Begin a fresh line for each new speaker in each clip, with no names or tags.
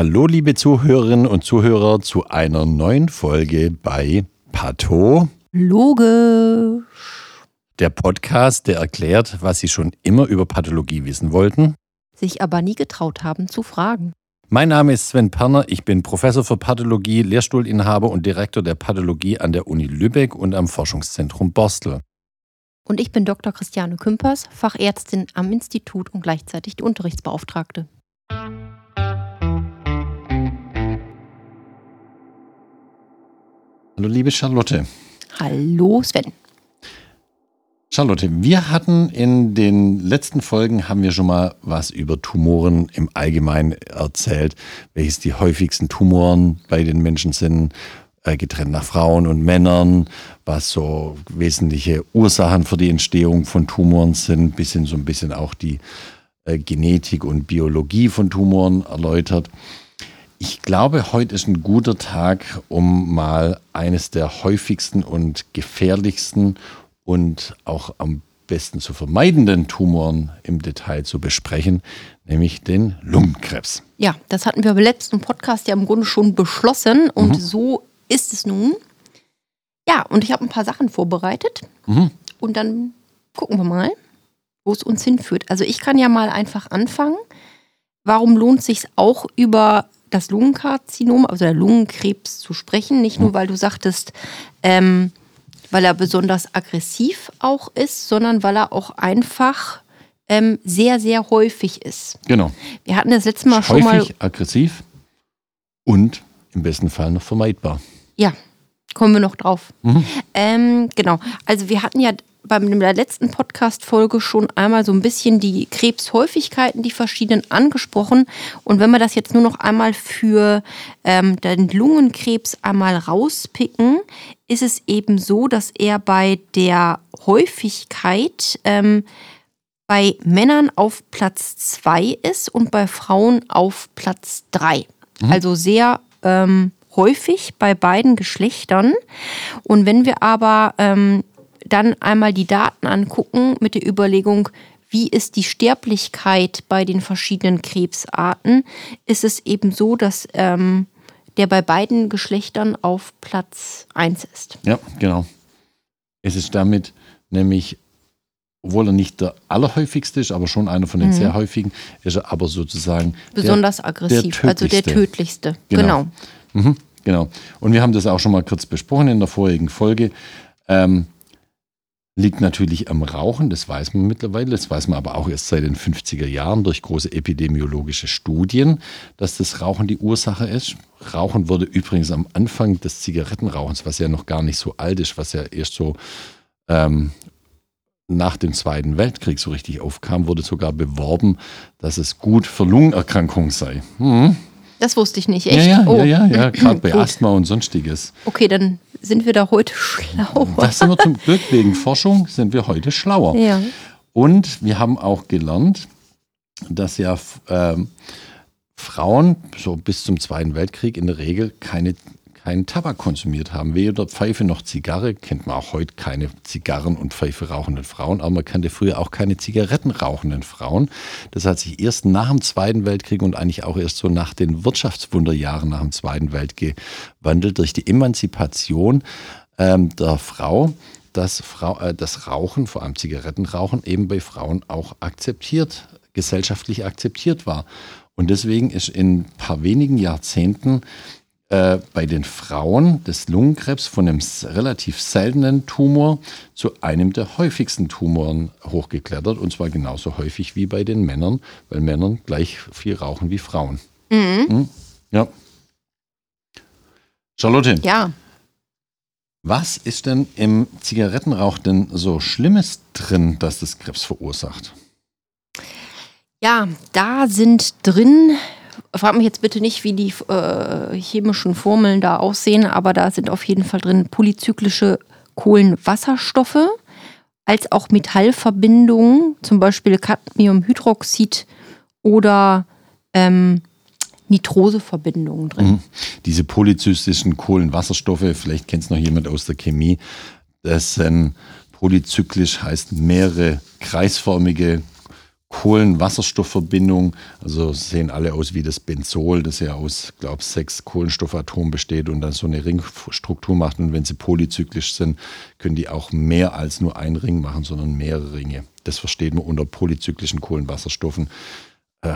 Hallo, liebe Zuhörerinnen und Zuhörer, zu einer neuen Folge bei Pato.
Logisch.
Der Podcast, der erklärt, was Sie schon immer über Pathologie wissen wollten,
sich aber nie getraut haben zu fragen.
Mein Name ist Sven Perner, ich bin Professor für Pathologie, Lehrstuhlinhaber und Direktor der Pathologie an der Uni Lübeck und am Forschungszentrum Borstel.
Und ich bin Dr. Christiane Kümpers, Fachärztin am Institut und gleichzeitig die Unterrichtsbeauftragte.
Hallo liebe Charlotte.
Hallo Sven.
Charlotte, wir hatten in den letzten Folgen haben wir schon mal was über Tumoren im Allgemeinen erzählt, welches die häufigsten Tumoren bei den Menschen sind, äh, getrennt nach Frauen und Männern, was so wesentliche Ursachen für die Entstehung von Tumoren sind, bis hin so ein bisschen auch die äh, Genetik und Biologie von Tumoren erläutert. Ich glaube, heute ist ein guter Tag, um mal eines der häufigsten und gefährlichsten und auch am besten zu vermeidenden Tumoren im Detail zu besprechen, nämlich den Lungenkrebs.
Ja, das hatten wir beim letzten Podcast ja im Grunde schon beschlossen und mhm. so ist es nun. Ja, und ich habe ein paar Sachen vorbereitet mhm. und dann gucken wir mal, wo es uns hinführt. Also ich kann ja mal einfach anfangen. Warum lohnt es sich auch über das Lungenkarzinom, also der Lungenkrebs zu sprechen? Nicht nur, mhm. weil du sagtest, ähm, weil er besonders aggressiv auch ist, sondern weil er auch einfach ähm, sehr, sehr häufig ist.
Genau.
Wir hatten das letzte Mal häufig, schon mal.
Häufig, aggressiv und im besten Fall noch vermeidbar.
Ja, kommen wir noch drauf. Mhm. Ähm, genau. Also wir hatten ja beim der letzten Podcast-Folge schon einmal so ein bisschen die Krebshäufigkeiten, die verschiedenen angesprochen. Und wenn wir das jetzt nur noch einmal für ähm, den Lungenkrebs einmal rauspicken, ist es eben so, dass er bei der Häufigkeit ähm, bei Männern auf Platz 2 ist und bei Frauen auf Platz 3. Mhm. Also sehr ähm, häufig bei beiden Geschlechtern. Und wenn wir aber ähm, dann einmal die Daten angucken mit der Überlegung, wie ist die Sterblichkeit bei den verschiedenen Krebsarten, ist es eben so, dass ähm, der bei beiden Geschlechtern auf Platz 1 ist.
Ja, genau. Es ist damit nämlich, obwohl er nicht der allerhäufigste ist, aber schon einer von den mhm. sehr häufigen, ist er aber sozusagen
besonders der, aggressiv, der also der tödlichste.
Genau. Genau. Mhm, genau. Und wir haben das auch schon mal kurz besprochen in der vorigen Folge. Ähm, Liegt natürlich am Rauchen, das weiß man mittlerweile, das weiß man aber auch erst seit den 50er Jahren durch große epidemiologische Studien, dass das Rauchen die Ursache ist. Rauchen wurde übrigens am Anfang des Zigarettenrauchens, was ja noch gar nicht so alt ist, was ja erst so ähm, nach dem Zweiten Weltkrieg so richtig aufkam, wurde sogar beworben, dass es gut für Lungenerkrankungen sei. Hm.
Das wusste ich nicht, echt?
Ja, ja, oh. ja, ja, ja gerade bei Asthma und sonstiges.
Okay, dann sind wir da heute schlauer.
Das sind wir zum Glück wegen Forschung sind wir heute schlauer.
Ja.
Und wir haben auch gelernt, dass ja äh, Frauen so bis zum Zweiten Weltkrieg in der Regel keine keinen Tabak konsumiert haben, weder Pfeife noch Zigarre, kennt man auch heute keine Zigarren und Pfeife rauchenden Frauen, aber man kannte früher auch keine Zigaretten rauchenden Frauen. Das hat sich erst nach dem Zweiten Weltkrieg und eigentlich auch erst so nach den Wirtschaftswunderjahren nach dem Zweiten Weltkrieg gewandelt durch die Emanzipation ähm, der Frau dass Frau, äh, das Rauchen, vor allem Zigarettenrauchen, eben bei Frauen auch akzeptiert, gesellschaftlich akzeptiert war. Und deswegen ist in ein paar wenigen Jahrzehnten äh, bei den Frauen des Lungenkrebs von einem relativ seltenen Tumor zu einem der häufigsten Tumoren hochgeklettert. Und zwar genauso häufig wie bei den Männern, weil Männer gleich viel rauchen wie Frauen. Mhm. Hm? Ja. Charlotte.
Ja.
Was ist denn im Zigarettenrauch denn so Schlimmes drin, dass das Krebs verursacht?
Ja, da sind drin frag mich jetzt bitte nicht, wie die äh, chemischen Formeln da aussehen, aber da sind auf jeden Fall drin polyzyklische Kohlenwasserstoffe, als auch Metallverbindungen, zum Beispiel Cadmiumhydroxid oder ähm, Nitroseverbindungen drin. Mhm.
Diese polyzystischen Kohlenwasserstoffe, vielleicht kennt es noch jemand aus der Chemie, das sind polyzyklisch heißt mehrere kreisförmige Kohlenwasserstoffverbindung, also sehen alle aus wie das Benzol, das ja aus, glaube ich, sechs Kohlenstoffatomen besteht und dann so eine Ringstruktur macht. Und wenn sie polyzyklisch sind, können die auch mehr als nur ein Ring machen, sondern mehrere Ringe. Das versteht man unter polyzyklischen Kohlenwasserstoffen äh,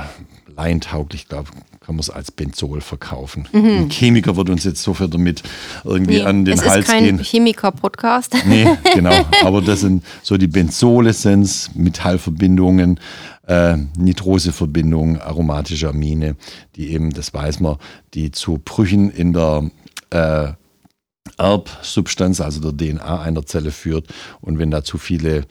laientauglich, glaube kann man es als Benzol verkaufen. Mhm. Ein Chemiker wird uns jetzt sofort damit irgendwie nee, an den Hals gehen.
Es ist kein Chemiker-Podcast.
Nee, genau. Aber das sind so die Benzole, sind Metallverbindungen, äh, Nitroseverbindungen, aromatische Amine, die eben, das weiß man, die zu Brüchen in der äh, Erbsubstanz, also der DNA einer Zelle führt. Und wenn da zu viele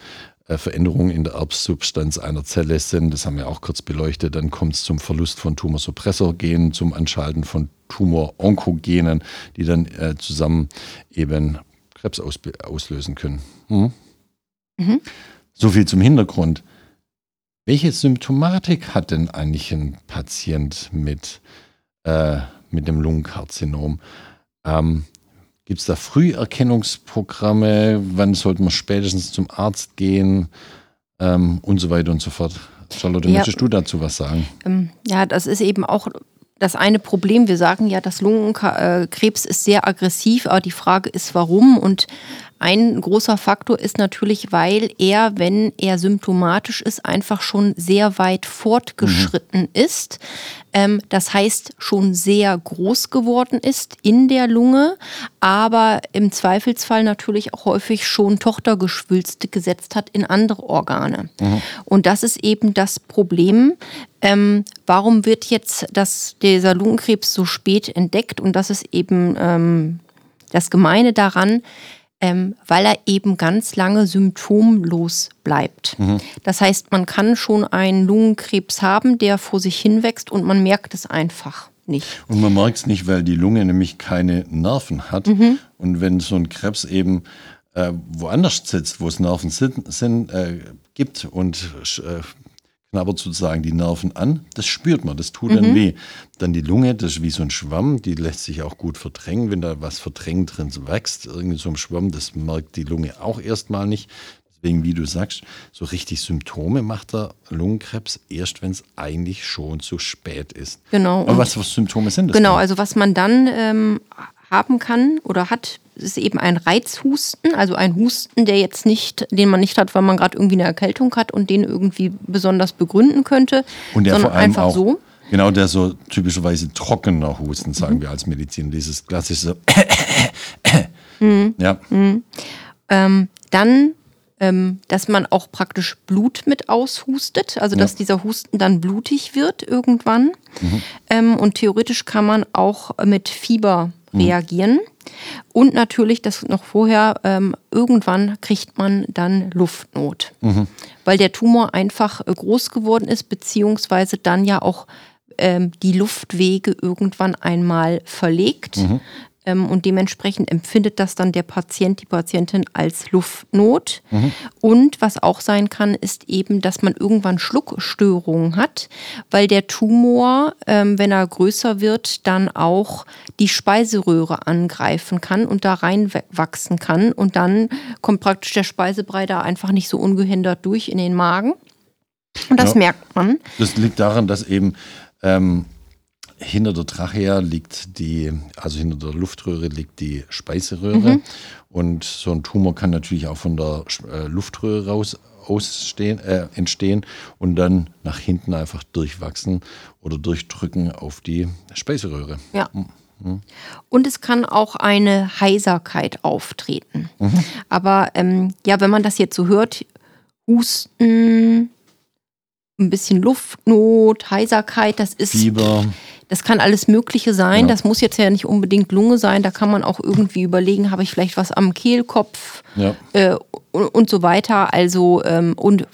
Veränderungen in der Erbsubstanz einer Zelle sind, das haben wir auch kurz beleuchtet, dann kommt es zum Verlust von Tumorsuppressorgenen, zum Anschalten von Tumoronkogenen, die dann äh, zusammen eben Krebs aus, auslösen können. Hm? Mhm. So viel zum Hintergrund. Welche Symptomatik hat denn eigentlich ein Patient mit, äh, mit dem Lungenkarzinom? Ähm, Gibt es da Früherkennungsprogramme? Wann sollte man spätestens zum Arzt gehen? Ähm, und so weiter und so fort. Charlotte, ja, möchtest du dazu was sagen?
Ähm, ja, das ist eben auch das eine Problem. Wir sagen ja, das Lungenkrebs ist sehr aggressiv, aber die Frage ist, warum? Und ein großer Faktor ist natürlich, weil er, wenn er symptomatisch ist, einfach schon sehr weit fortgeschritten mhm. ist. Ähm, das heißt, schon sehr groß geworden ist in der Lunge, aber im Zweifelsfall natürlich auch häufig schon Tochtergeschwülste gesetzt hat in andere Organe. Mhm. Und das ist eben das Problem. Ähm, warum wird jetzt das, dieser Lungenkrebs so spät entdeckt? Und das ist eben ähm, das Gemeine daran, ähm, weil er eben ganz lange symptomlos bleibt. Mhm. Das heißt, man kann schon einen Lungenkrebs haben, der vor sich hinwächst und man merkt es einfach nicht.
Und man merkt es nicht, weil die Lunge nämlich keine Nerven hat. Mhm. Und wenn so ein Krebs eben äh, woanders sitzt, wo es Nerven sind, sind äh, gibt und äh, knabbert sozusagen die Nerven an. Das spürt man, das tut mhm. dann weh. Dann die Lunge, das ist wie so ein Schwamm, die lässt sich auch gut verdrängen. Wenn da was verdrängt drin wächst, irgendwie so ein Schwamm, das merkt die Lunge auch erstmal nicht. Deswegen, wie du sagst, so richtig Symptome macht der Lungenkrebs erst, wenn es eigentlich schon zu spät ist.
Genau.
Aber was für Symptome sind das?
Genau, denn? also was man dann ähm, haben kann oder hat, ist eben ein Reizhusten, also ein Husten, der jetzt nicht, den man nicht hat, weil man gerade irgendwie eine Erkältung hat und den irgendwie besonders begründen könnte,
und der sondern vor allem einfach auch, so. Genau, der so typischerweise trockener Husten, sagen mhm. wir als Medizin, dieses klassische
mhm. Ja. Mhm. Ähm, dann ähm, dass man auch praktisch Blut mit aushustet, also dass dieser Husten dann blutig wird irgendwann. Mhm. Ähm, und theoretisch kann man auch mit Fieber mhm. reagieren. Und natürlich, das noch vorher, ähm, irgendwann kriegt man dann Luftnot, mhm. weil der Tumor einfach äh, groß geworden ist, beziehungsweise dann ja auch ähm, die Luftwege irgendwann einmal verlegt. Mhm. Ähm, und dementsprechend empfindet das dann der Patient, die Patientin als Luftnot. Mhm. Und was auch sein kann, ist eben, dass man irgendwann Schluckstörungen hat, weil der Tumor, ähm, wenn er größer wird, dann auch die Speiseröhre angreifen kann und da reinwachsen kann. Und dann kommt praktisch der Speisebrei da einfach nicht so ungehindert durch in den Magen. Und das ja. merkt man.
Das liegt daran, dass eben ähm, hinter der Trachea liegt die, also hinter der Luftröhre liegt die Speiseröhre. Mhm. Und so ein Tumor kann natürlich auch von der äh, Luftröhre raus ausstehen, äh, entstehen und dann nach hinten einfach durchwachsen oder durchdrücken auf die Speiseröhre.
Ja. Mhm. Und es kann auch eine Heiserkeit auftreten. Mhm. Aber ähm, ja, wenn man das jetzt so hört, Husten, ein bisschen Luftnot, Heiserkeit, das ist.
Fieber.
Das kann alles Mögliche sein. Ja. Das muss jetzt ja nicht unbedingt Lunge sein. Da kann man auch irgendwie überlegen, habe ich vielleicht was am Kehlkopf ja. äh, und, und, so weiter. Also, ähm, und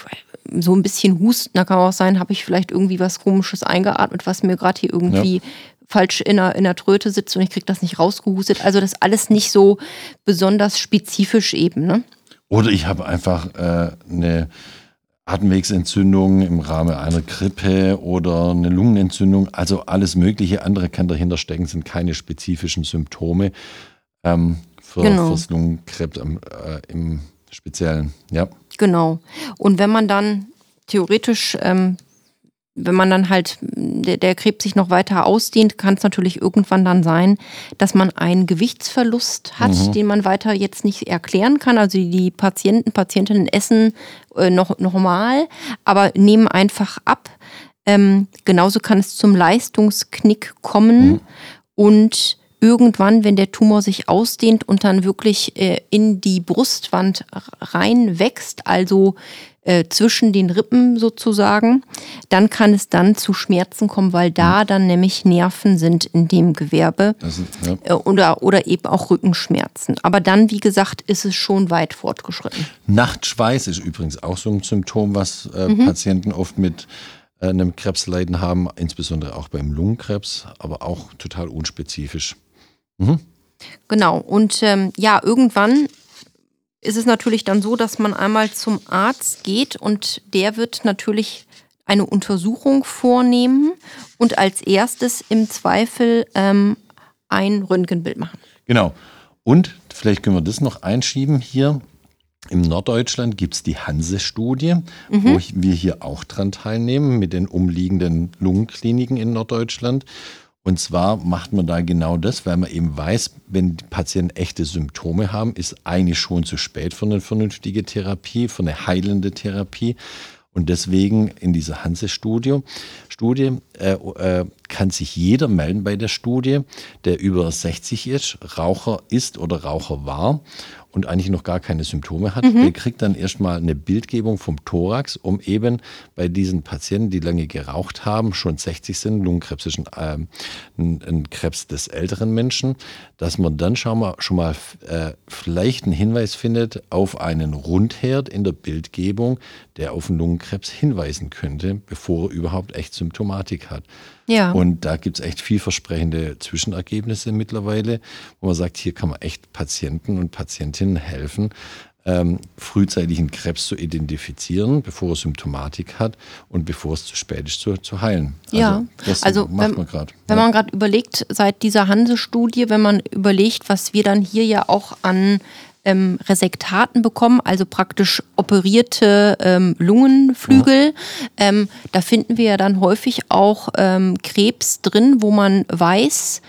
so ein bisschen Husten, da kann auch sein, habe ich vielleicht irgendwie was Komisches eingeatmet, was mir gerade hier irgendwie ja. falsch in der, in der Tröte sitzt und ich kriege das nicht rausgehustet. Also, das alles nicht so besonders spezifisch eben. Ne?
Oder ich habe einfach äh, eine Atemwegsentzündung im Rahmen einer Grippe oder eine Lungenentzündung, also alles Mögliche andere kann dahinter stecken, sind keine spezifischen Symptome ähm, für, genau. fürs Lungenkrebs äh, im Speziellen. Ja.
Genau. Und wenn man dann theoretisch ähm, wenn man dann halt, der, der Krebs sich noch weiter ausdehnt, kann es natürlich irgendwann dann sein, dass man einen Gewichtsverlust hat, mhm. den man weiter jetzt nicht erklären kann. Also die Patienten, Patientinnen essen äh, noch normal, aber nehmen einfach ab. Ähm, genauso kann es zum Leistungsknick kommen mhm. und irgendwann, wenn der Tumor sich ausdehnt und dann wirklich äh, in die Brustwand reinwächst, also äh, zwischen den Rippen sozusagen, dann kann es dann zu Schmerzen kommen, weil da mhm. dann nämlich Nerven sind in dem Gewebe also, ja. äh, oder, oder eben auch Rückenschmerzen. Aber dann, wie gesagt, ist es schon weit fortgeschritten.
Nachtschweiß ist übrigens auch so ein Symptom, was äh, mhm. Patienten oft mit einem Krebsleiden haben, insbesondere auch beim Lungenkrebs, aber auch total unspezifisch.
Mhm. Genau, und ähm, ja, irgendwann ist es natürlich dann so, dass man einmal zum Arzt geht und der wird natürlich eine Untersuchung vornehmen und als erstes im Zweifel ähm, ein Röntgenbild machen.
Genau. Und vielleicht können wir das noch einschieben hier. Im Norddeutschland gibt es die Hanse-Studie, mhm. wo wir hier auch dran teilnehmen mit den umliegenden Lungenkliniken in Norddeutschland. Und zwar macht man da genau das, weil man eben weiß, wenn die Patienten echte Symptome haben, ist eigentlich schon zu spät für eine vernünftige Therapie, für eine heilende Therapie. Und deswegen in dieser Hanse-Studie Studie, äh, äh, kann sich jeder melden bei der Studie, der über 60 ist, Raucher ist oder Raucher war und eigentlich noch gar keine Symptome hat, mhm. der kriegt dann erstmal eine Bildgebung vom Thorax, um eben bei diesen Patienten, die lange geraucht haben, schon 60 sind, Lungenkrebs ist ein, äh, ein, ein Krebs des älteren Menschen, dass man dann schon mal, schon mal äh, vielleicht einen Hinweis findet auf einen Rundherd in der Bildgebung, der auf einen Lungenkrebs hinweisen könnte, bevor er überhaupt echt Symptomatik hat. Ja. Und da gibt es echt vielversprechende Zwischenergebnisse mittlerweile, wo man sagt, hier kann man echt Patienten und Patientinnen helfen, ähm, frühzeitigen Krebs zu identifizieren, bevor er Symptomatik hat und bevor es zu spät ist zu, zu heilen.
Ja, also, also macht wenn, man gerade. Wenn ja. man gerade überlegt, seit dieser Hanse-Studie, wenn man überlegt, was wir dann hier ja auch an ähm, Resektaten bekommen, also praktisch operierte ähm, Lungenflügel. Ja. Ähm, da finden wir ja dann häufig auch ähm, Krebs drin, wo man weiß,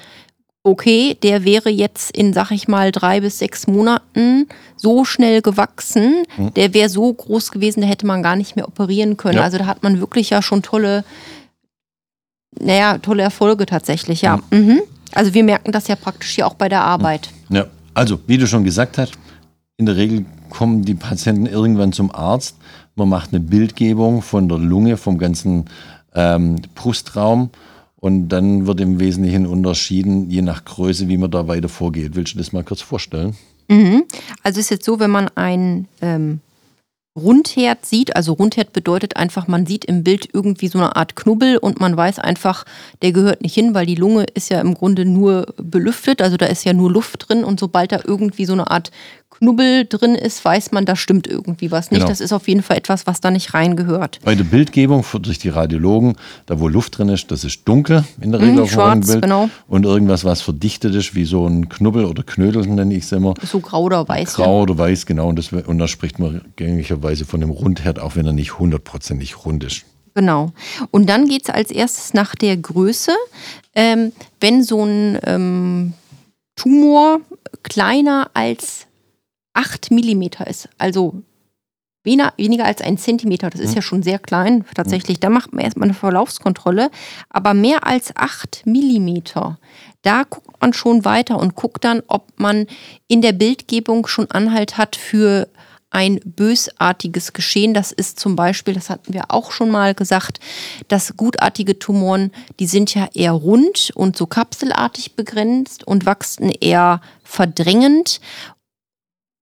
okay, der wäre jetzt in, sag ich mal, drei bis sechs Monaten so schnell gewachsen, mhm. der wäre so groß gewesen, da hätte man gar nicht mehr operieren können. Ja. Also da hat man wirklich ja schon tolle, naja, tolle Erfolge tatsächlich, ja. Mhm. Mhm. Also wir merken das ja praktisch hier auch bei der Arbeit.
Ja, also wie du schon gesagt hast, in der Regel kommen die Patienten irgendwann zum Arzt. Man macht eine Bildgebung von der Lunge, vom ganzen ähm, Brustraum. Und dann wird im Wesentlichen unterschieden, je nach Größe, wie man da weiter vorgeht. Willst du das mal kurz vorstellen?
Mhm. Also ist jetzt so, wenn man ein ähm, Rundherd sieht, also Rundherd bedeutet einfach, man sieht im Bild irgendwie so eine Art Knubbel und man weiß einfach, der gehört nicht hin, weil die Lunge ist ja im Grunde nur belüftet, also da ist ja nur Luft drin und sobald da irgendwie so eine Art Knubbel drin ist, weiß man, da stimmt irgendwie was nicht. Genau. Das ist auf jeden Fall etwas, was da nicht reingehört.
Bei der Bildgebung durch die Radiologen, da wo Luft drin ist, das ist dunkel in der Regel mhm, auf schwarz, Bild. Genau. Und irgendwas, was verdichtet ist, wie so ein Knubbel oder Knödel, nenne ich es immer.
So grau oder weiß.
Grau ja. oder weiß, genau. Und, das, und da spricht man gängigerweise von dem Rundherd, auch wenn er nicht hundertprozentig rund ist.
Genau. Und dann geht es als erstes nach der Größe. Ähm, wenn so ein ähm, Tumor kleiner als 8 Millimeter ist, also weniger, als ein Zentimeter, das ist ja. schon sehr klein tatsächlich, da macht man erstmal eine Verlaufskontrolle, aber mehr als 8 Millimeter, da guckt man schon weiter und guckt dann, ob man in der Bildgebung schon Anhalt hat für ein bösartiges Geschehen. Das ist zum Beispiel, das hatten wir auch schon mal gesagt, dass gutartige Tumoren, die sind ja eher rund und so kapselartig begrenzt und wachsen eher verdrängend.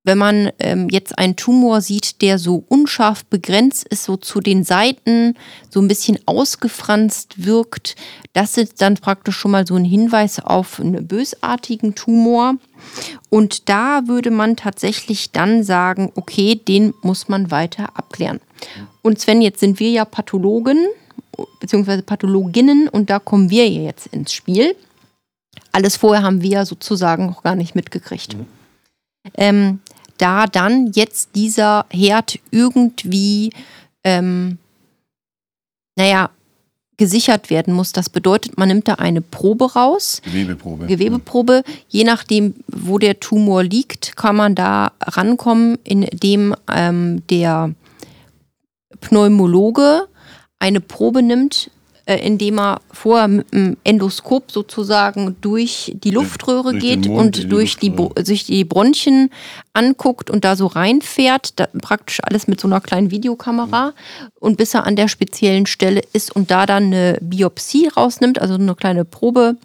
Wenn man ähm, jetzt einen Tumor sieht, der so unscharf begrenzt ist, so zu den Seiten so ein bisschen ausgefranst wirkt, das ist dann praktisch schon mal so ein Hinweis auf einen bösartigen Tumor. Und da würde man tatsächlich dann sagen, okay, den muss man weiter abklären. Und Sven, jetzt sind wir ja Pathologen beziehungsweise Pathologinnen und da kommen wir jetzt ins Spiel. Alles vorher haben wir sozusagen noch gar nicht mitgekriegt. Mhm. Ähm, da dann jetzt dieser Herd irgendwie ähm, naja, gesichert werden muss. Das bedeutet, man nimmt da eine Probe raus.
Gewebeprobe.
Gewebeprobe. Je nachdem, wo der Tumor liegt, kann man da rankommen, indem ähm, der Pneumologe eine Probe nimmt, indem er vorher mit dem Endoskop sozusagen durch die Luftröhre durch geht und durch die, sich die Bronchien anguckt und da so reinfährt, da praktisch alles mit so einer kleinen Videokamera. Und bis er an der speziellen Stelle ist und da dann eine Biopsie rausnimmt, also eine kleine Probe.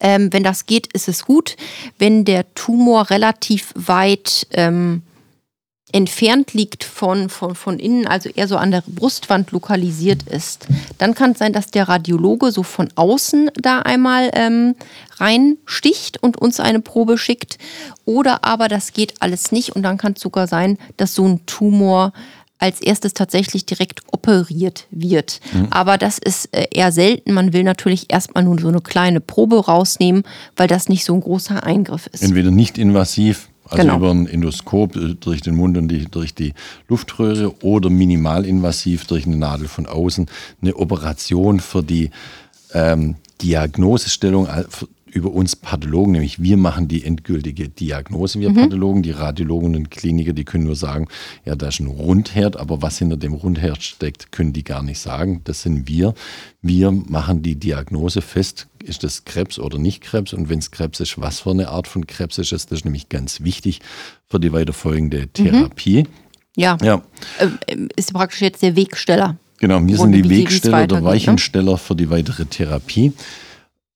Ähm, wenn das geht, ist es gut. Wenn der Tumor relativ weit ähm, entfernt liegt von, von, von innen, also eher so an der Brustwand lokalisiert ist, dann kann es sein, dass der Radiologe so von außen da einmal ähm, reinsticht und uns eine Probe schickt. Oder aber das geht alles nicht und dann kann es sogar sein, dass so ein Tumor als erstes tatsächlich direkt operiert wird. Mhm. Aber das ist äh, eher selten. Man will natürlich erstmal nur so eine kleine Probe rausnehmen, weil das nicht so ein großer Eingriff ist.
Entweder nicht invasiv also genau. über ein Endoskop äh, durch den Mund und die, durch die Luftröhre oder minimalinvasiv durch eine Nadel von außen. Eine Operation für die ähm, Diagnosestellung über uns Pathologen, nämlich wir machen die endgültige Diagnose, wir mhm. Pathologen, die Radiologen und Kliniker, die können nur sagen, ja, da ist ein Rundherd, aber was hinter dem Rundherd steckt, können die gar nicht sagen. Das sind wir. Wir machen die Diagnose fest, ist das Krebs oder nicht Krebs und wenn es Krebs ist, was für eine Art von Krebs ist es, das ist nämlich ganz wichtig für die weiterfolgende mhm. Therapie. Mhm.
Ja. ja. Äh, ist praktisch jetzt der Wegsteller.
Genau, wir sind die Wegsteller, der ne? Weichensteller für die weitere Therapie.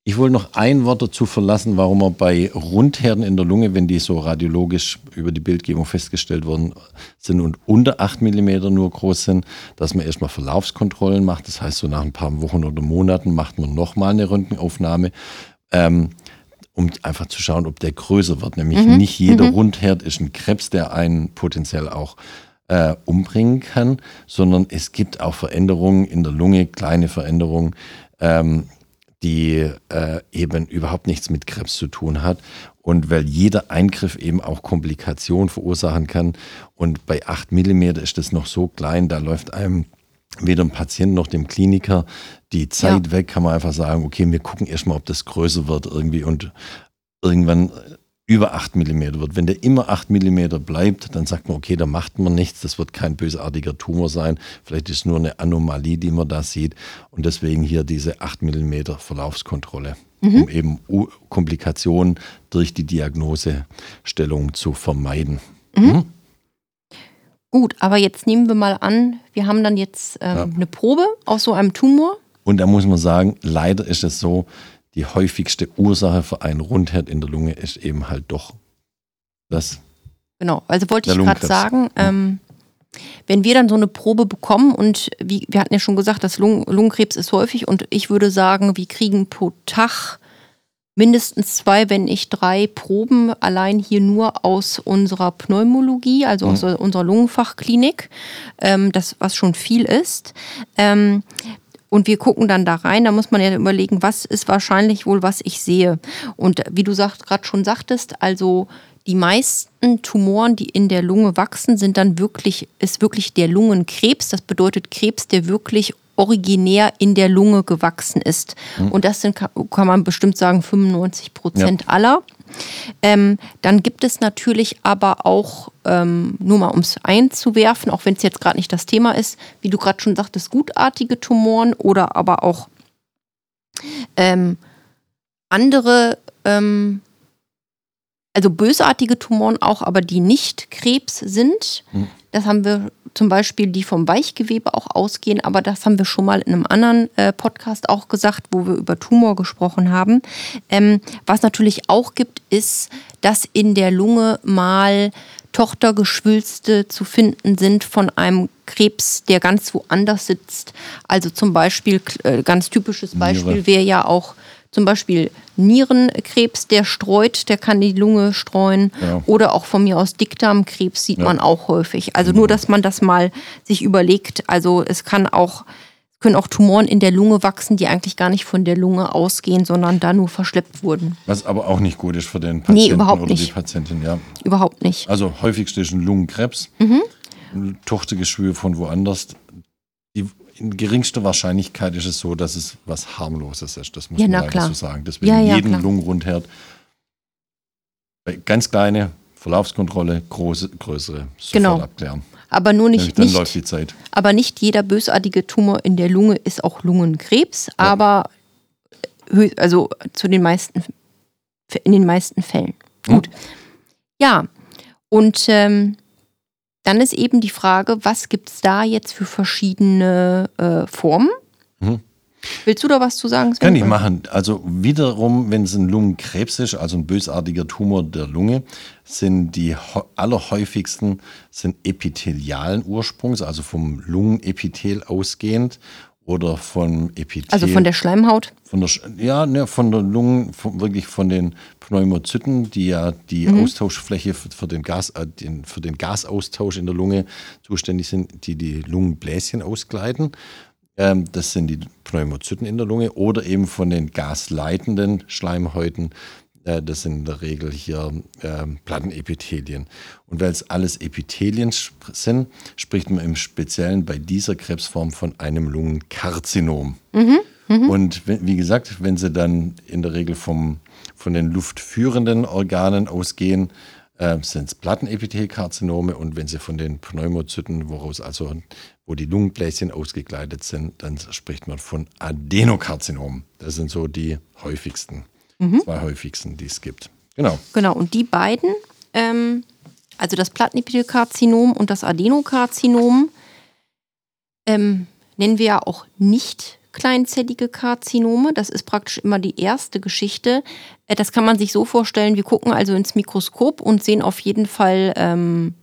Ich wollte noch ein Wort dazu verlassen, warum wir bei Rundherden in der Lunge, wenn die so radiologisch über die Bildgebung festgestellt worden sind und unter 8 mm nur groß sind, dass man erstmal Verlaufskontrollen macht. Das heißt, so nach ein paar Wochen oder Monaten macht man nochmal eine Röntgenaufnahme. Ähm, um einfach zu schauen, ob der größer wird. Nämlich mhm. nicht jeder mhm. Rundherd ist ein Krebs, der einen potenziell auch äh, umbringen kann, sondern es gibt auch Veränderungen in der Lunge, kleine Veränderungen, ähm, die äh, eben überhaupt nichts mit Krebs zu tun hat. Und weil jeder Eingriff eben auch Komplikationen verursachen kann. Und bei 8 mm ist das noch so klein, da läuft einem weder dem Patienten noch dem Kliniker die Zeit ja. weg, kann man einfach sagen, okay, wir gucken erstmal, ob das größer wird irgendwie und irgendwann über 8 mm wird. Wenn der immer 8 mm bleibt, dann sagt man, okay, da macht man nichts, das wird kein bösartiger Tumor sein. Vielleicht ist es nur eine Anomalie, die man da sieht. Und deswegen hier diese 8 mm Verlaufskontrolle, mhm. um eben Komplikationen durch die Diagnosestellung zu vermeiden. Mhm. Mhm.
Gut, aber jetzt nehmen wir mal an, wir haben dann jetzt ähm, ja. eine Probe aus so einem Tumor.
Und da muss man sagen, leider ist es so, die häufigste Ursache für einen Rundherd in der Lunge ist eben halt doch das.
Genau, also wollte ich gerade sagen, ähm, wenn wir dann so eine Probe bekommen und wie, wir hatten ja schon gesagt, dass Lungen, Lungenkrebs ist häufig und ich würde sagen, wir kriegen pro Tag mindestens zwei, wenn nicht drei Proben allein hier nur aus unserer Pneumologie, also mhm. aus unserer Lungenfachklinik, ähm, das was schon viel ist. Ähm, und wir gucken dann da rein. Da muss man ja überlegen, was ist wahrscheinlich wohl, was ich sehe. Und wie du gerade schon sagtest, also die meisten Tumoren, die in der Lunge wachsen, sind dann wirklich, ist wirklich der Lungenkrebs. Das bedeutet Krebs, der wirklich originär in der Lunge gewachsen ist. Mhm. Und das sind, kann man bestimmt sagen, 95 Prozent ja. aller. Ähm, dann gibt es natürlich aber auch, ähm, nur mal um es einzuwerfen, auch wenn es jetzt gerade nicht das Thema ist, wie du gerade schon sagtest, gutartige Tumoren oder aber auch ähm, andere, ähm, also bösartige Tumoren auch, aber die nicht Krebs sind. Mhm. Das haben wir zum Beispiel, die vom Weichgewebe auch ausgehen, aber das haben wir schon mal in einem anderen äh, Podcast auch gesagt, wo wir über Tumor gesprochen haben. Ähm, was natürlich auch gibt, ist, dass in der Lunge mal Tochtergeschwülste zu finden sind von einem Krebs, der ganz woanders sitzt. Also zum Beispiel, äh, ganz typisches Beispiel wäre ja auch zum Beispiel Nierenkrebs, der streut, der kann die Lunge streuen. Ja. Oder auch von mir aus Dickdarmkrebs sieht ja. man auch häufig. Also nur, dass man das mal sich überlegt. Also es kann auch können auch Tumoren in der Lunge wachsen, die eigentlich gar nicht von der Lunge ausgehen, sondern da nur verschleppt wurden.
Was aber auch nicht gut ist für den Patienten
nee, überhaupt
oder
nicht.
die Patientin, ja.
Überhaupt nicht.
Also häufigste ist ein Lungenkrebs, mhm. Tochtergeschwür von woanders. Die in geringster Wahrscheinlichkeit ist es so, dass es was harmloses ist. Das muss
Ja,
man leider
klar.
so sagen. Deswegen
Ja, ja,
jeden
klar.
Lungenrundherd. Ganz kleine Verlaufskontrolle, große, größere sofort
Genau.
abklären.
Aber nur nicht,
dann
nicht,
läuft die Zeit.
aber nicht jeder bösartige Tumor in der Lunge ist auch Lungenkrebs, aber also zu den meisten, in den meisten Fällen. Gut. Ja, und ähm, dann ist eben die Frage, was gibt es da jetzt für verschiedene äh, Formen?
Mhm.
Willst du da was zu sagen?
Kann ich machen. Also wiederum, wenn es ein Lungenkrebs ist, also ein bösartiger Tumor der Lunge, sind die allerhäufigsten sind epithelialen Ursprungs, also vom Lungenepithel ausgehend oder vom Epithel.
Also von der Schleimhaut?
Von der, ja, ne, von der Lungen, von, wirklich von den Pneumozyten, die ja die
Mhm.
Austauschfläche für, für, den Gas, äh, den, für den Gasaustausch in der Lunge zuständig sind, die die Lungenbläschen ausgleiten. Ähm, das sind die Pneumozyten in der Lunge oder eben von den gasleitenden Schleimhäuten. Äh, das sind in der Regel hier ähm, Plattenepithelien. Und weil es alles Epithelien sp- sind, spricht man im Speziellen bei dieser Krebsform von einem Lungenkarzinom. Und wenn, wie gesagt, wenn sie dann in der Regel vom, von den luftführenden Organen ausgehen, äh, sind es Plattenepithelkarzinome und wenn sie von den Pneumozyten, woraus also wo die Lungenbläschen ausgekleidet sind, dann spricht man von Adenokarzinomen. Das sind so die häufigsten, zwei häufigsten, die es gibt. Genau.
Genau, und die beiden, ähm, also das Plattenepithelkarzinom und das Adenokarzinom, ähm, nennen wir ja auch nicht kleinzellige Karzinome. Das ist praktisch immer die erste Geschichte. Äh, das kann man sich so vorstellen, wir gucken also ins Mikroskop und sehen auf jeden Fall ähm,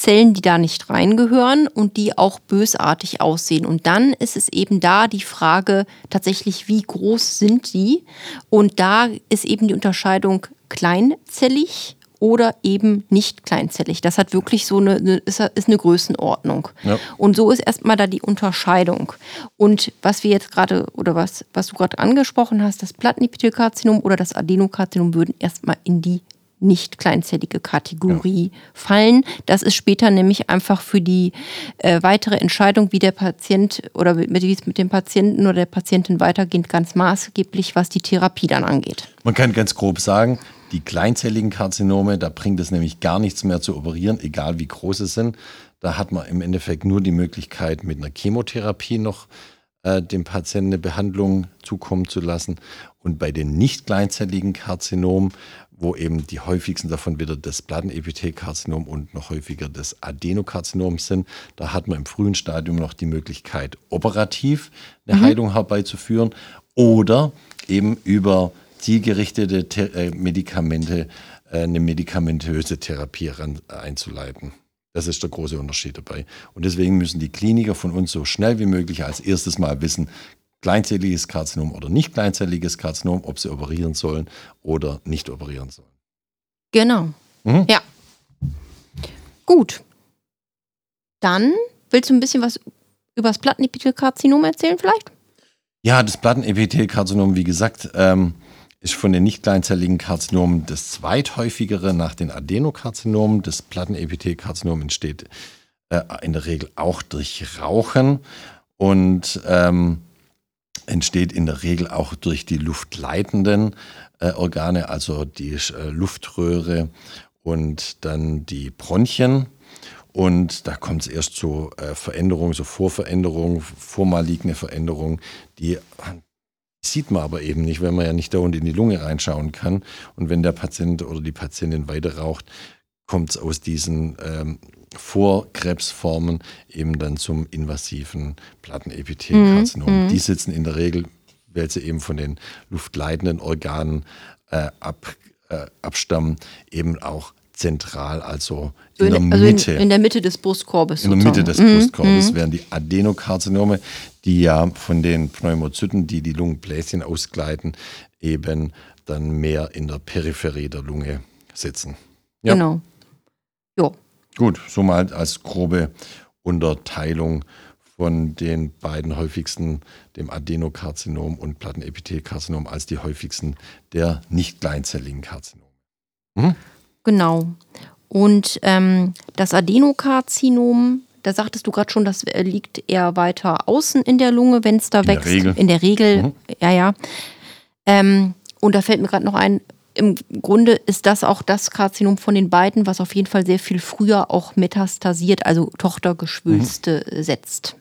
Zellen, die da nicht reingehören und die auch bösartig aussehen. Und dann ist es eben da die Frage tatsächlich, wie groß sind die? Und da ist eben die Unterscheidung kleinzellig oder eben nicht kleinzellig. Das hat wirklich so eine, ist eine Größenordnung.
Ja.
Und so ist erstmal da die Unterscheidung. Und was wir jetzt gerade, oder was, was du gerade angesprochen hast, das Plattenepithelkarzinom oder das Adenokarzinom würden erstmal in die nicht kleinzellige Kategorie fallen. Das ist später nämlich einfach für die äh, weitere Entscheidung, wie der Patient oder mit, wie es mit dem Patienten oder der Patientin weitergeht, ganz maßgeblich, was die Therapie dann angeht.
Man kann ganz grob sagen, die kleinzelligen Karzinome, da bringt es nämlich gar nichts mehr zu operieren, egal wie groß sie sind. Da hat man im Endeffekt nur die Möglichkeit, mit einer Chemotherapie noch äh, dem Patienten eine Behandlung zukommen zu lassen. Und bei den nicht kleinzelligen Karzinomen, wo eben die häufigsten davon wieder das Plattenepithelkarzinom und noch häufiger das Adenokarzinom sind, da hat man im frühen Stadium noch die Möglichkeit, operativ eine Heilung herbeizuführen oder eben über zielgerichtete The äh, Medikamente äh, eine medikamentöse Therapie ran, einzuleiten. Das ist der große Unterschied dabei. Und deswegen müssen die Kliniker von uns so schnell wie möglich als erstes mal wissen, kleinzelliges Karzinom oder nicht kleinzelliges Karzinom, ob sie operieren sollen oder nicht operieren sollen.
Genau.
Mhm.
Ja. Gut. Dann willst du ein bisschen was über das Plattenepithelkarzinom erzählen vielleicht?
Ja, das Plattenepithelkarzinom, wie gesagt, ähm, ist von den nicht kleinzelligen Karzinomen das zweithäufigere nach den Adenokarzinomen. Das Plattenepithelkarzinom entsteht äh, in der Regel auch durch Rauchen und ähm, entsteht in der Regel auch durch die luftleitenden äh, Organe, also die äh, Luftröhre und dann die Bronchien. Und da kommt es erst zu äh, Veränderungen, so Vorveränderungen, vormaligne Veränderungen, die sieht man aber eben nicht, wenn man ja nicht dauernd in die Lunge reinschauen kann. Und wenn der Patient oder die Patientin weiter raucht, kommt es aus diesen ähm, Vorkrebsformen eben dann zum invasiven Plattenepithelkarzinom. Die sitzen in der Regel, weil sie eben von den luftleitenden Organen äh, ab, äh, abstammen, eben auch zentral, also in
So
der
also
Mitte.
in, in der Mitte des Brustkorbes.
In der Mitte des Brustkorbes wären die Adenokarzinome, die ja von den Pneumozyten, die die Lungenbläschen ausgleiten, eben dann mehr in der Peripherie der Lunge sitzen. Ja.
Genau. Jo.
Gut, so mal als grobe Unterteilung von den beiden häufigsten, dem Adenokarzinom und Plattenepithelkarzinom, als die häufigsten der nicht kleinzelligen Karzinome.
Genau. Und ähm, das Adenokarzinom, da sagtest du gerade schon, das äh, liegt eher weiter außen in der Lunge, wenn es da
In
wächst.
der Regel.
In der Regel,
Mhm.
ja, ja. Ähm, und da fällt mir gerade noch ein, im Grunde ist das auch das Karzinom von den beiden, was auf jeden Fall sehr viel früher auch metastasiert, also Tochtergeschwülste
Mhm.
setzt.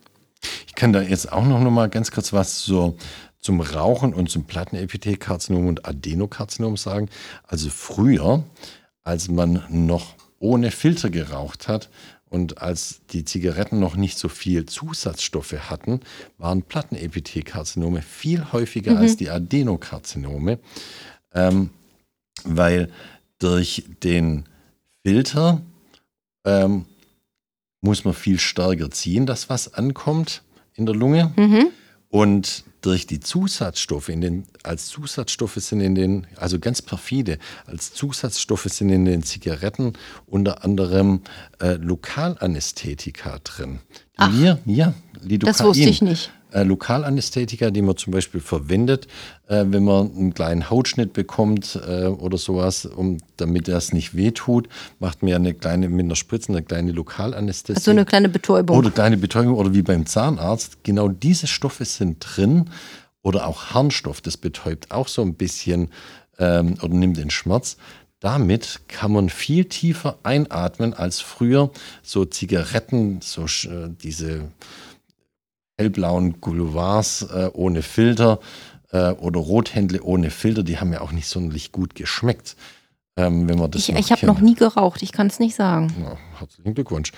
Ich kann da jetzt auch noch mal ganz kurz was so zum Rauchen und zum Plattenepithelkarzinom und Adenokarzinom sagen. Also früher, als man noch ohne Filter geraucht hat und als die Zigaretten noch nicht so viel Zusatzstoffe hatten, waren Plattenepithelkarzinome viel häufiger als die Adenokarzinome, ähm, weil durch den Filter ähm, muss man viel stärker ziehen, dass was ankommt in der Lunge. Und durch die Zusatzstoffe, in den, als Zusatzstoffe sind in den, also ganz perfide, als Zusatzstoffe sind in den Zigaretten unter anderem äh, Lokalanästhetika drin. Die
Ach.
wir, ja, Lidocain.
Das wusste ich nicht.
Äh, Lokalanästhetika, die man zum Beispiel verwendet, äh, wenn man einen kleinen Hautschnitt bekommt äh, oder sowas, um, damit das nicht wehtut, macht man ja eine kleine, mit einer Spritze eine kleine Lokalanästhesie.
Also eine kleine Betäubung.
Oder kleine Betäubung oder wie beim Zahnarzt. Genau diese Stoffe sind drin. Oder auch Harnstoff, das betäubt auch so ein bisschen ähm, oder nimmt den Schmerz. Damit kann man viel tiefer einatmen als früher. So Zigaretten, so äh, diese hellblauen Gouloirs äh, ohne Filter äh, oder Rothändle ohne Filter, die haben ja auch nicht sonderlich gut geschmeckt. Ähm, wenn man das
ich ich habe noch nie geraucht, ich kann es nicht sagen.
Ja, herzlichen Glückwunsch.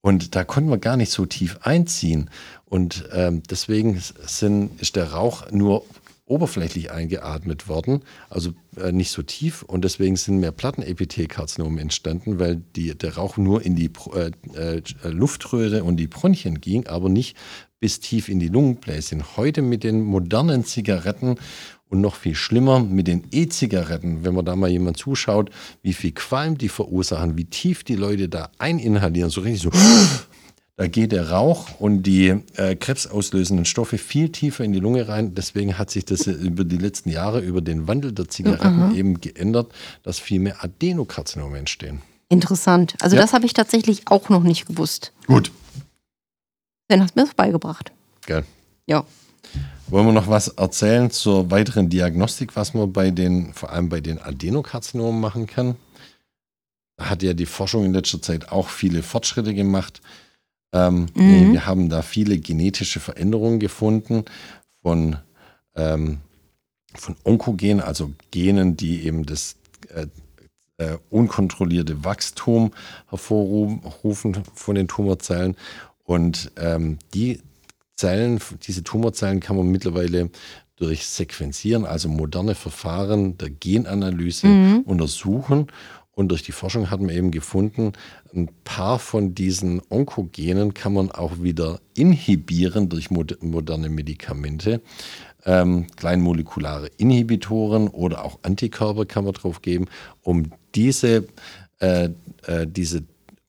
Und da konnten wir gar nicht so tief einziehen. Und ähm, deswegen sind, ist der Rauch nur oberflächlich eingeatmet worden, also äh, nicht so tief. Und deswegen sind mehr Plattenepithelkarzinome entstanden, weil die, der Rauch nur in die Pro- äh, äh, Luftröhre und die Bronchien ging, aber nicht bis tief in die Lungenbläschen. Heute mit den modernen Zigaretten und noch viel schlimmer mit den E-Zigaretten, wenn man da mal jemand zuschaut, wie viel Qualm die verursachen, wie tief die Leute da eininhalieren, so richtig so. Da geht der Rauch und die äh, krebsauslösenden Stoffe viel tiefer in die Lunge rein. Deswegen hat sich das äh, über die letzten Jahre, über den Wandel der Zigaretten eben geändert, dass viel mehr Adenokarzinome entstehen.
Interessant. Also
Ja.
das habe ich tatsächlich auch noch nicht gewusst.
Gut.
Sven hast mir das beigebracht.
Geil.
Ja.
Wollen wir noch was erzählen zur weiteren Diagnostik, was man bei den, vor allem bei den Adenokarzinomen machen kann? Da hat ja die Forschung in letzter Zeit auch viele Fortschritte gemacht. Ähm,
Mhm.
wir haben da viele genetische Veränderungen gefunden von, ähm, von Onkogenen, also Genen, die eben das äh, äh, unkontrollierte Wachstum hervorrufen von den Tumorzellen. Und ähm, die Zellen, diese Tumorzellen kann man mittlerweile durch Sequenzieren, also moderne Verfahren der Genanalyse
Mhm.
untersuchen. Und durch die Forschung hat man eben gefunden, ein paar von diesen Onkogenen kann man auch wieder inhibieren durch mod moderne Medikamente. Ähm, kleinmolekulare Inhibitoren oder auch Antikörper kann man drauf geben, um diese, äh, äh, diese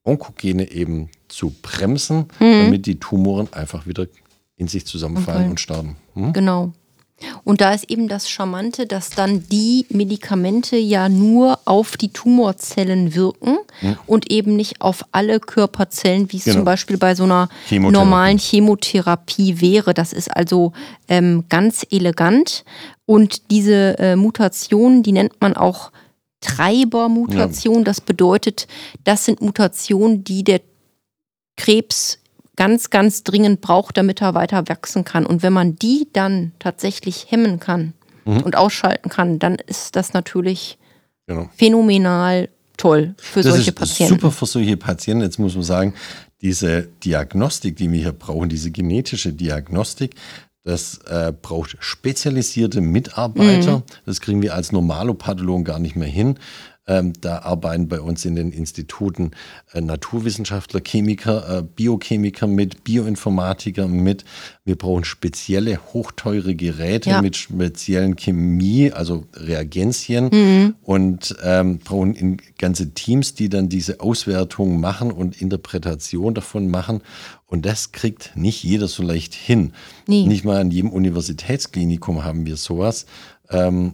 Onkogene eben zu bremsen, damit die Tumoren einfach wieder in sich zusammenfallen
Okay.
und starten. Hm?
Genau. Und da ist eben das Charmante, dass dann die Medikamente ja nur auf die Tumorzellen wirken und eben nicht auf alle Körperzellen, wie es
Genau.
zum Beispiel bei so einer normalen Chemotherapie wäre. Das ist also ähm, ganz elegant. Und diese äh, Mutation, die nennt man auch Treibermutation. Das bedeutet, das sind Mutationen, die der Krebs ganz, ganz dringend braucht, damit er weiter wachsen kann. Und wenn man die dann tatsächlich hemmen kann
Mhm.
und ausschalten kann, dann ist das natürlich
Genau.
phänomenal toll für
Das
solche
ist
Patienten.
super für solche Patienten. Jetzt muss man sagen, diese Diagnostik, die wir hier brauchen, diese genetische Diagnostik, das äh, braucht spezialisierte Mitarbeiter. Das kriegen wir als Normalopathologen gar nicht mehr hin. Ähm, da arbeiten bei uns in den Instituten äh, Naturwissenschaftler, Chemiker, äh, Biochemiker mit, Bioinformatiker mit. Wir brauchen spezielle, hochteure Geräte
Ja.
mit speziellen Chemie, also Reagenzien und ähm, brauchen ganze Teams, die dann diese Auswertung machen und Interpretation davon machen. Und das kriegt nicht jeder so leicht hin.
Nee.
Nicht mal an jedem Universitätsklinikum haben wir sowas. Ähm,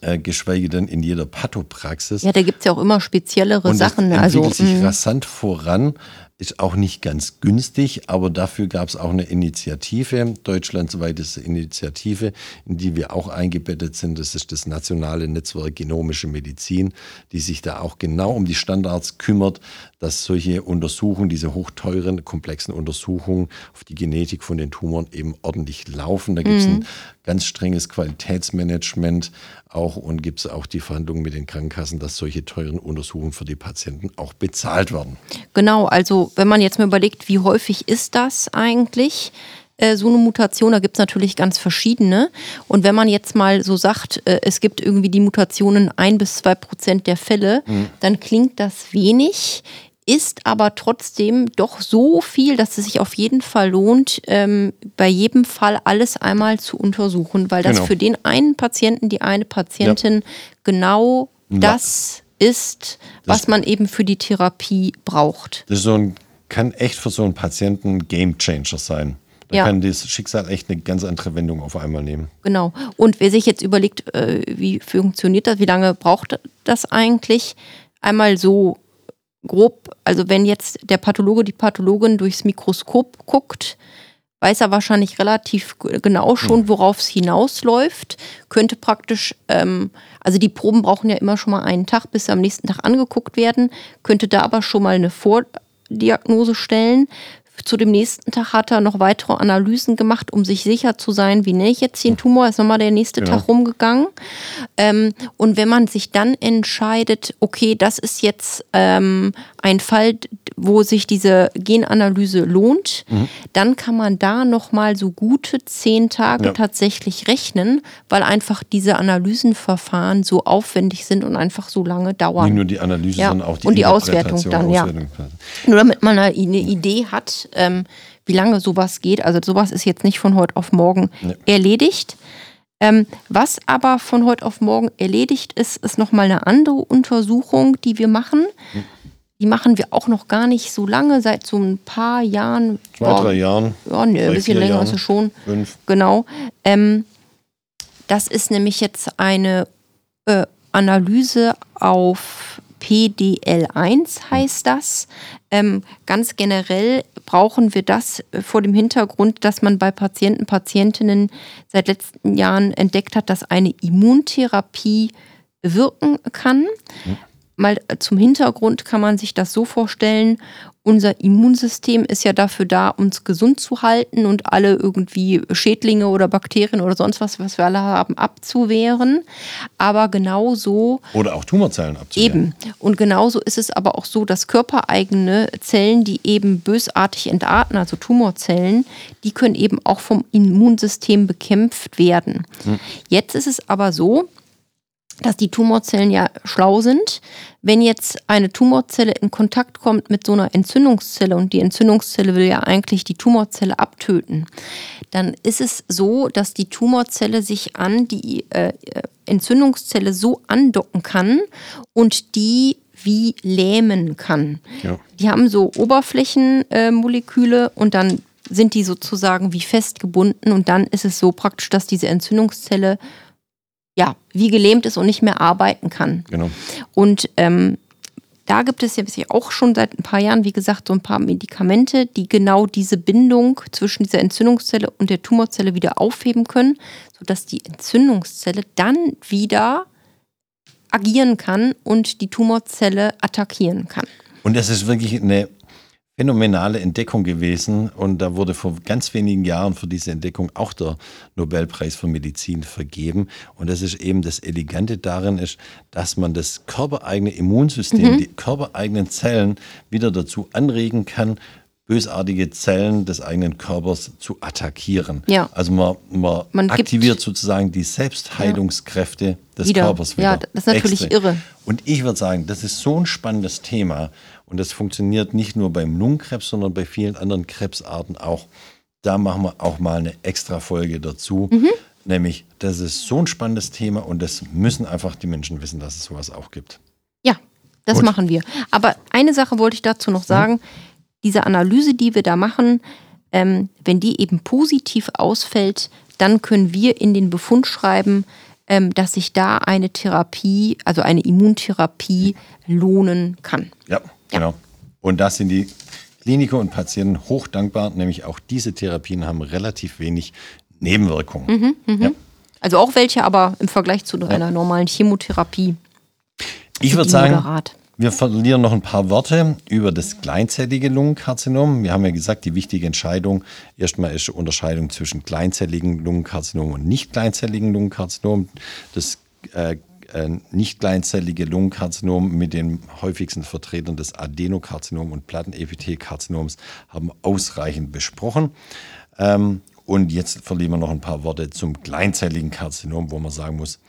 äh, geschweige denn in jeder Pathopraxis.
Ja, da gibt es ja auch immer speziellere
Und
Sachen.
das
Also,
entwickelt sich
mh,
rasant voran. Ist auch nicht ganz günstig, aber dafür gab es auch eine Initiative, deutschlandweite Initiative, in die wir auch eingebettet sind. Das ist das Nationale Netzwerk Genomische Medizin, die sich da auch genau um die Standards kümmert, dass solche Untersuchungen, diese hochteuren, komplexen Untersuchungen auf die Genetik von den Tumoren eben ordentlich laufen. Da gibt es mhm. ein ganz strenges Qualitätsmanagement auch und gibt es auch die Verhandlungen mit den Krankenkassen, dass solche teuren Untersuchungen für die Patienten auch bezahlt werden.
Genau, also wenn man jetzt mal überlegt, wie häufig ist das eigentlich? Äh, so eine Mutation, da gibt es natürlich ganz verschiedene. Und wenn man jetzt mal so sagt, äh, es gibt irgendwie die Mutationen ein bis zwei Prozent der Fälle, mhm. dann klingt das wenig ist aber trotzdem doch so viel, dass es sich auf jeden Fall lohnt, ähm, bei jedem Fall alles einmal zu untersuchen, weil das genau. für den einen Patienten, die eine Patientin ja. genau das ist, was das man eben für die Therapie braucht.
Das so ein, kann echt für so einen Patienten ein Game Changer sein. Da ja. kann das Schicksal echt eine ganz andere Wendung auf einmal nehmen.
Genau. Und wer sich jetzt überlegt, äh, wie funktioniert das, wie lange braucht das eigentlich? Einmal so grob, also wenn jetzt der Pathologe, die Pathologin durchs Mikroskop guckt, weiß er wahrscheinlich relativ genau schon, hm. worauf es hinausläuft, könnte praktisch, ähm, also die Proben brauchen ja immer schon mal einen Tag, bis sie am nächsten Tag angeguckt werden, könnte da aber schon mal eine Vordiagnose stellen, zu dem nächsten Tag hat er noch weitere Analysen gemacht, um sich sicher zu sein, wie nenne ich jetzt den Tumor, ist nochmal der nächste genau. Tag rumgegangen. Ähm, und wenn man sich dann entscheidet, okay, das ist jetzt ähm, ein Fall, wo sich diese Genanalyse lohnt, mhm. dann kann man da nochmal so gute zehn Tage ja. tatsächlich rechnen, weil einfach diese Analysenverfahren so aufwendig sind und einfach so lange dauern. Nicht
nur die Analyse,
ja.
sondern auch die,
und die Auswertung dann, ja. Nur damit man eine Idee hat, ähm, wie lange sowas geht. Also sowas ist jetzt nicht von heute auf morgen nee. erledigt. Ähm, was aber von heute auf morgen erledigt ist, ist nochmal eine andere Untersuchung, die wir machen. Hm. Die machen wir auch noch gar nicht so lange, seit so ein paar Jahren.
Zwei, oh, drei Jahren.
Ja, nee, ein bisschen länger Jahren, ist es schon. Fünf. Genau. Ähm, das ist nämlich jetzt eine äh, Analyse auf PDL1 heißt das. Ähm, ganz generell brauchen wir das äh, vor dem Hintergrund, dass man bei Patienten, Patientinnen seit letzten Jahren entdeckt hat, dass eine Immuntherapie wirken kann. Mal zum Hintergrund kann man sich das so vorstellen, unser Immunsystem ist ja dafür da, uns gesund zu halten und alle irgendwie Schädlinge oder Bakterien oder sonst was, was wir alle haben, abzuwehren. Aber genauso.
Oder auch Tumorzellen
abzuwehren. Eben. Und genauso ist es aber auch so, dass körpereigene Zellen, die eben bösartig entarten, also Tumorzellen, die können eben auch vom Immunsystem bekämpft werden. Hm. Jetzt ist es aber so, dass die Tumorzellen ja schlau sind. Wenn jetzt eine Tumorzelle in Kontakt kommt mit so einer Entzündungszelle und die Entzündungszelle will ja eigentlich die Tumorzelle abtöten, dann ist es so, dass die Tumorzelle sich an die äh, Entzündungszelle so andocken kann und die wie lähmen kann. Ja. Die haben so Oberflächenmoleküle äh, und dann sind die sozusagen wie festgebunden und dann ist es so praktisch, dass diese Entzündungszelle ja, wie gelähmt ist und nicht mehr arbeiten kann.
Genau.
Und ähm, da gibt es ja auch schon seit ein paar Jahren, wie gesagt, so ein paar Medikamente, die genau diese Bindung zwischen dieser Entzündungszelle und der Tumorzelle wieder aufheben können, sodass die Entzündungszelle dann wieder agieren kann und die Tumorzelle attackieren kann.
Und das ist wirklich eine phänomenale Entdeckung gewesen und da wurde vor ganz wenigen Jahren für diese Entdeckung auch der Nobelpreis für Medizin vergeben. Und das ist eben das Elegante darin ist, dass man das körpereigene Immunsystem, mhm. die körpereigenen Zellen wieder dazu anregen kann, bösartige Zellen des eigenen Körpers zu attackieren.
Ja.
Also man, man, man aktiviert sozusagen die Selbstheilungskräfte ja. des wieder. Körpers wieder.
Ja, das ist natürlich Extra. irre.
Und ich würde sagen, das ist so ein spannendes Thema und das funktioniert nicht nur beim Lungenkrebs, sondern bei vielen anderen Krebsarten auch. Da machen wir auch mal eine extra Folge dazu. Mhm. Nämlich, das ist so ein spannendes Thema und das müssen einfach die Menschen wissen, dass es sowas auch gibt.
Ja, das Gut. machen wir. Aber eine Sache wollte ich dazu noch sagen. Mhm. Diese Analyse, die wir da machen, ähm, wenn die eben positiv ausfällt, dann können wir in den Befund schreiben, ähm, dass sich da eine Therapie, also eine Immuntherapie lohnen kann.
Ja, Genau. Und das sind die, Kliniker und Patienten hoch dankbar, nämlich auch diese Therapien haben relativ wenig Nebenwirkungen.
Mhm,
Ja.
Also auch welche, aber im Vergleich zu einer normalen Chemotherapie.
Ich würde sagen,
moderat.
wir verlieren noch ein paar Worte über das kleinzellige Lungenkarzinom. Wir haben ja gesagt, die wichtige Entscheidung erstmal ist die Unterscheidung zwischen kleinzelligen Lungenkarzinom und nicht kleinzelligen Lungenkarzinom. Das äh, nicht kleinzellige Lungenkarzinom mit den häufigsten Vertretern des Adenokarzinom und Plattenepithelkarzinoms haben ausreichend besprochen. Ähm, und jetzt verlieren wir noch ein paar Worte zum kleinzelligen Karzinom, wo man sagen muss,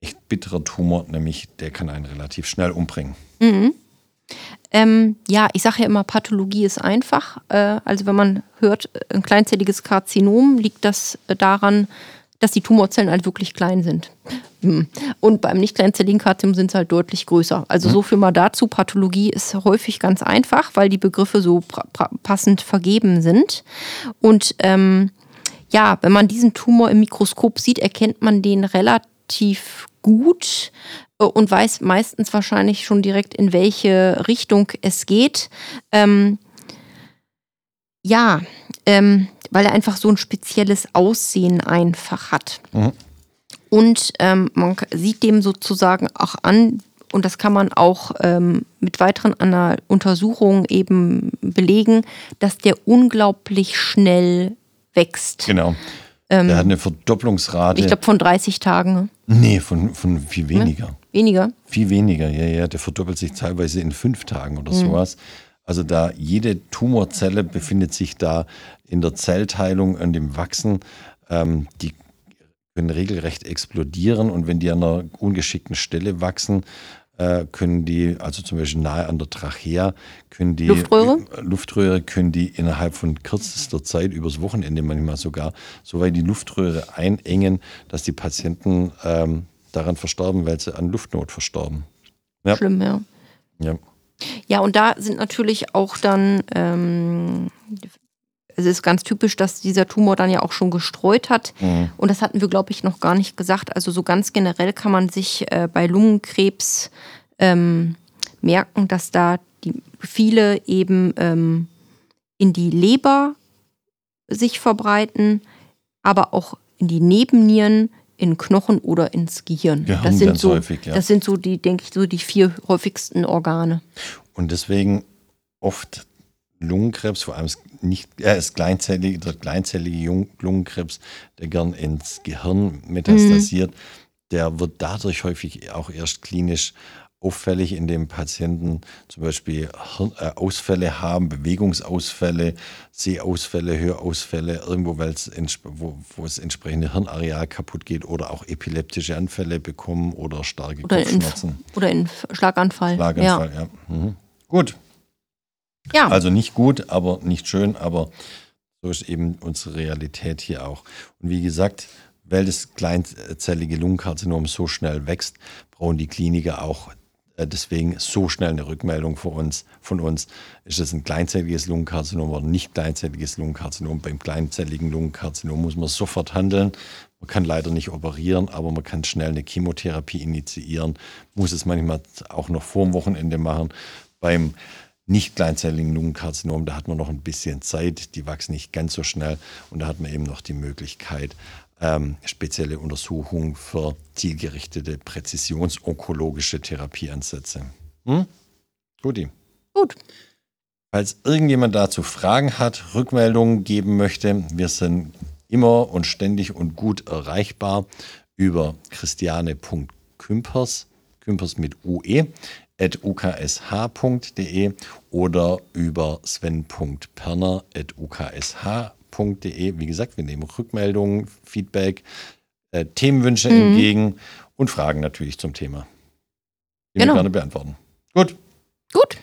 echt bitterer Tumor, nämlich der kann einen relativ schnell umbringen.
Ähm, ja, ich sage ja immer, Pathologie ist einfach. Äh, also wenn man hört, äh, ein kleinzelliges Karzinom, liegt das äh, daran, dass die Tumorzellen halt wirklich klein sind. Hm. Und beim nicht kleinzelligen Karzinom sind sie halt deutlich größer. Also so viel mal dazu. Pathologie ist häufig ganz einfach, weil die Begriffe so passend vergeben sind. Und ähm, ja, wenn man diesen Tumor im Mikroskop sieht, erkennt man den relativ gut äh, und weiß meistens wahrscheinlich schon direkt, in welche Richtung es geht. Ähm, ja, ähm, weil er einfach so ein spezielles Aussehen einfach hat. Und ähm, man sieht dem sozusagen auch an, und das kann man auch ähm, mit weiteren Ana Untersuchungen eben belegen, dass der unglaublich schnell wächst.
Genau. der hat eine Verdopplungsrate.
Ich glaube von 30 Tagen. ne?
nee, von, von viel weniger.
Weniger.
Viel weniger, ja, ja. Der verdoppelt sich teilweise in fünf Tagen oder sowas. Also da jede Tumorzelle befindet sich da in der Zellteilung und im Wachsen. Ähm, die können regelrecht explodieren und wenn die an einer ungeschickten Stelle wachsen, äh, können die, also zum Beispiel nahe an der Trachea, können die
Luftröhre?
äh, Luftröhre können die innerhalb von kürzester Zeit, übers Wochenende manchmal sogar, so weit die Luftröhre einengen, dass die Patienten ähm, daran verstorben, weil sie an Luftnot verstorben. Ja.
Schlimm, ja.
Ja.
Ja, und da sind natürlich auch dann, ähm, es ist ganz typisch, dass dieser Tumor dann ja auch schon gestreut hat. Und das hatten wir, glaube ich, noch gar nicht gesagt. Also so ganz generell kann man sich äh, bei Lungenkrebs ähm, merken, dass da die, viele eben ähm, in die Leber sich verbreiten, aber auch in die Nebennieren, in Knochen oder ins Gehirn.
Gehirn
das sind
ganz
so,
häufig, ja.
das sind so die, denke ich, so die vier häufigsten Organe.
Und deswegen oft Lungenkrebs, vor allem nicht, äh, das kleinzellige, der kleinzellige Jung- Lungenkrebs, der gern ins Gehirn metastasiert, der wird dadurch häufig auch erst klinisch auffällig, indem Patienten zum Beispiel äh, Ausfälle haben, Bewegungsausfälle, Sehausfälle, Hörausfälle, irgendwo, weil es ents- wo, wo das entsprechende Hirnareal kaputt geht oder auch epileptische Anfälle bekommen oder starke
Oder
Kopfschmerzen.
oder in Schlaganfall.
Schlaganfall, ja. Mhm. Gut,
Ja.
also nicht gut, aber nicht schön, aber so ist eben unsere Realität hier auch. Und wie gesagt, weil das kleinzellige Lungenkarzinom so schnell wächst, brauchen die Kliniker auch äh, deswegen so schnell eine Rückmeldung von uns. Von uns ist es ein kleinzelliges Lungenkarzinom oder nicht kleinzelliges Lungenkarzinom. Beim kleinzelligen Lungenkarzinom muss man sofort handeln. Man kann leider nicht operieren, aber man kann schnell eine Chemotherapie initiieren. Muss es manchmal auch noch vor dem Wochenende machen. Beim nicht kleinzelligen Lungenkarzinom, da hat man noch ein bisschen Zeit, die wachsen nicht ganz so schnell und da hat man eben noch die Möglichkeit, ähm, spezielle Untersuchungen für zielgerichtete präzisionsonkologische Therapieansätze. Hm? Guti.
Gut.
Falls irgendjemand dazu Fragen hat, Rückmeldungen geben möchte, wir sind immer und ständig und gut erreichbar über christiane.kümpers, Kümpers mit UE, uksh.de oder über sven.perner at uksh.de. Wie gesagt, wir nehmen Rückmeldungen, Feedback, äh, Themenwünsche entgegen und Fragen natürlich zum Thema. Die
Genau.
wir gerne beantworten. Gut,
Gut.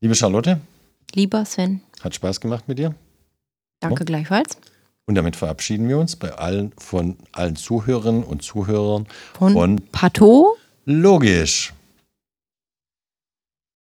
liebe Charlotte,
Lieber Sven,
hat Spaß gemacht mit dir.
danke
Ja.
gleichfalls.
Und damit verabschieden wir uns bei allen von allen Zuhörerinnen und Zuhörern
Von,
von
Pato.
Logisch.